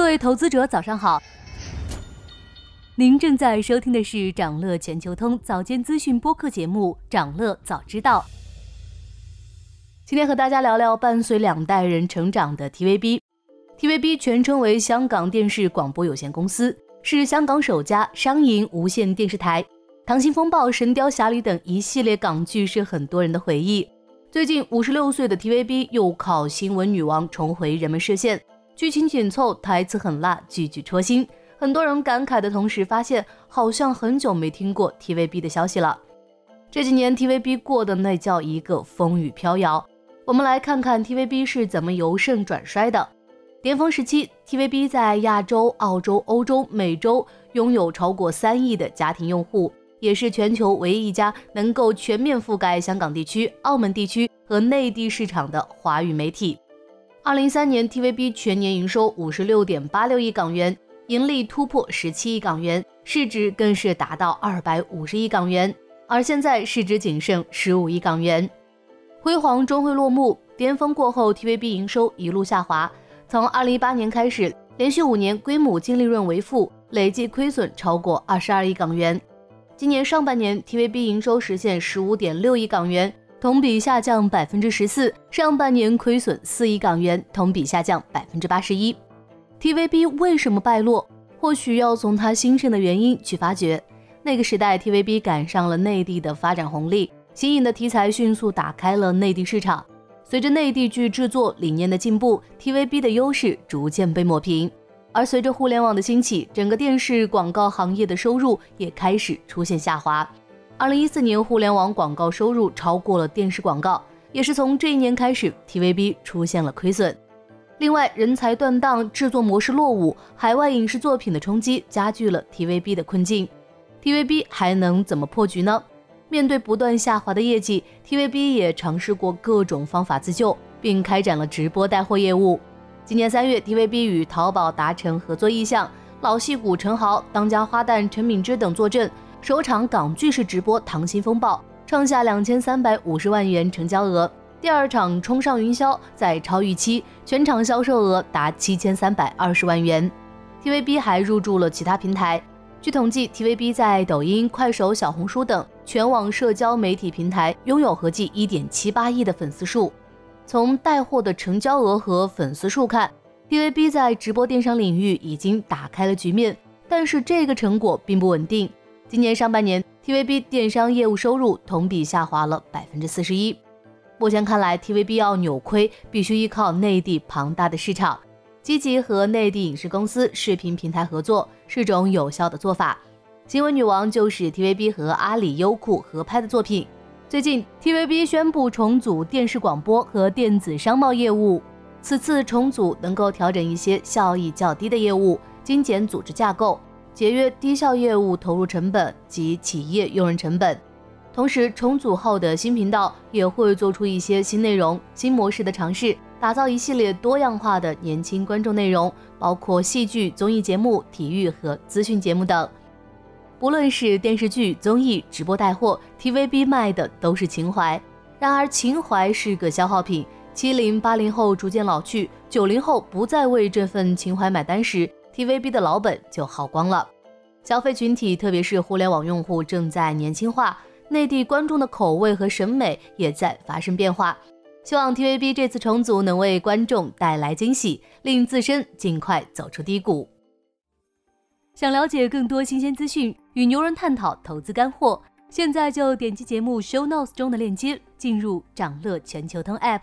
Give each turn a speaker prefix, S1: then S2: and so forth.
S1: 各位投资者，早上好。您正在收听的是长乐全球通早间资讯播客节目《长乐早知道》。今天和大家聊聊伴随两代人成长的 TVB。TVB 全称为香港电视广播有限公司，是香港首家商营无线电视台。《溏心风暴》《神雕侠侣》等一系列港剧是很多人的回忆。最近，五十六岁的 TVB 又靠新闻女王重回人们视线。剧情紧凑，台词很辣，句句戳心。很多人感慨的同时，发现好像很久没听过 TVB 的消息了。这几年 TVB 过的那叫一个风雨飘摇。我们来看看 TVB 是怎么由盛转衰的。巅峰时期，TVB 在亚洲、澳洲、欧洲、美洲拥有超过三亿的家庭用户，也是全球唯一一家能够全面覆盖香港地区、澳门地区和内地市场的华语媒体。二零一三年，TVB 全年营收五十六点八六亿港元，盈利突破十七亿港元，市值更是达到二百五十亿港元。而现在市值仅剩十五亿港元，辉煌终会落幕。巅峰过后，TVB 营收一路下滑，从二零一八年开始，连续五年规模净利润为负，累计亏损超过二十二亿港元。今年上半年，TVB 营收实现十五点六亿港元。同比下降百分之十四，上半年亏损四亿港元，同比下降百分之八十一。TVB 为什么败落？或许要从它兴盛的原因去发掘。那个时代，TVB 赶上了内地的发展红利，新颖的题材迅速打开了内地市场。随着内地剧制作理念的进步，TVB 的优势逐渐被抹平。而随着互联网的兴起，整个电视广告行业的收入也开始出现下滑。二零一四年，互联网广告收入超过了电视广告，也是从这一年开始，TVB 出现了亏损。另外，人才断档、制作模式落伍、海外影视作品的冲击，加剧了 TVB 的困境。TVB 还能怎么破局呢？面对不断下滑的业绩，TVB 也尝试过各种方法自救，并开展了直播带货业务。今年三月，TVB 与淘宝达成合作意向，老戏骨陈豪、当家花旦陈敏之等坐镇。首场港剧式直播《溏心风暴》创下两千三百五十万元成交额，第二场《冲上云霄》再超预期，全场销售额达七千三百二十万元。TVB 还入驻了其他平台，据统计，TVB 在抖音、快手、小红书等全网社交媒体平台拥有合计一点七八亿的粉丝数。从带货的成交额和粉丝数看，TVB 在直播电商领域已经打开了局面，但是这个成果并不稳定。今年上半年，TVB 电商业务收入同比下滑了百分之四十一。目前看来，TVB 要扭亏，必须依靠内地庞大的市场，积极和内地影视公司、视频平台合作是种有效的做法。新闻女王就是 TVB 和阿里、优酷合拍的作品。最近，TVB 宣布重组电视广播和电子商贸业务，此次重组能够调整一些效益较低的业务，精简组织架构。节约低效业务投入成本及企业用人成本，同时重组后的新频道也会做出一些新内容、新模式的尝试，打造一系列多样化的年轻观众内容，包括戏剧、综艺节目、体育和资讯节目等。不论是电视剧、综艺、直播带货，TVB 卖的都是情怀。然而情怀是个消耗品，七零八零后逐渐老去，九零后不再为这份情怀买单时。TVB 的老本就耗光了，消费群体特别是互联网用户正在年轻化，内地观众的口味和审美也在发生变化。希望 TVB 这次重组能为观众带来惊喜，令自身尽快走出低谷。想了解更多新鲜资讯，与牛人探讨投资干货，现在就点击节目 Show Notes 中的链接，进入掌乐全球通 App。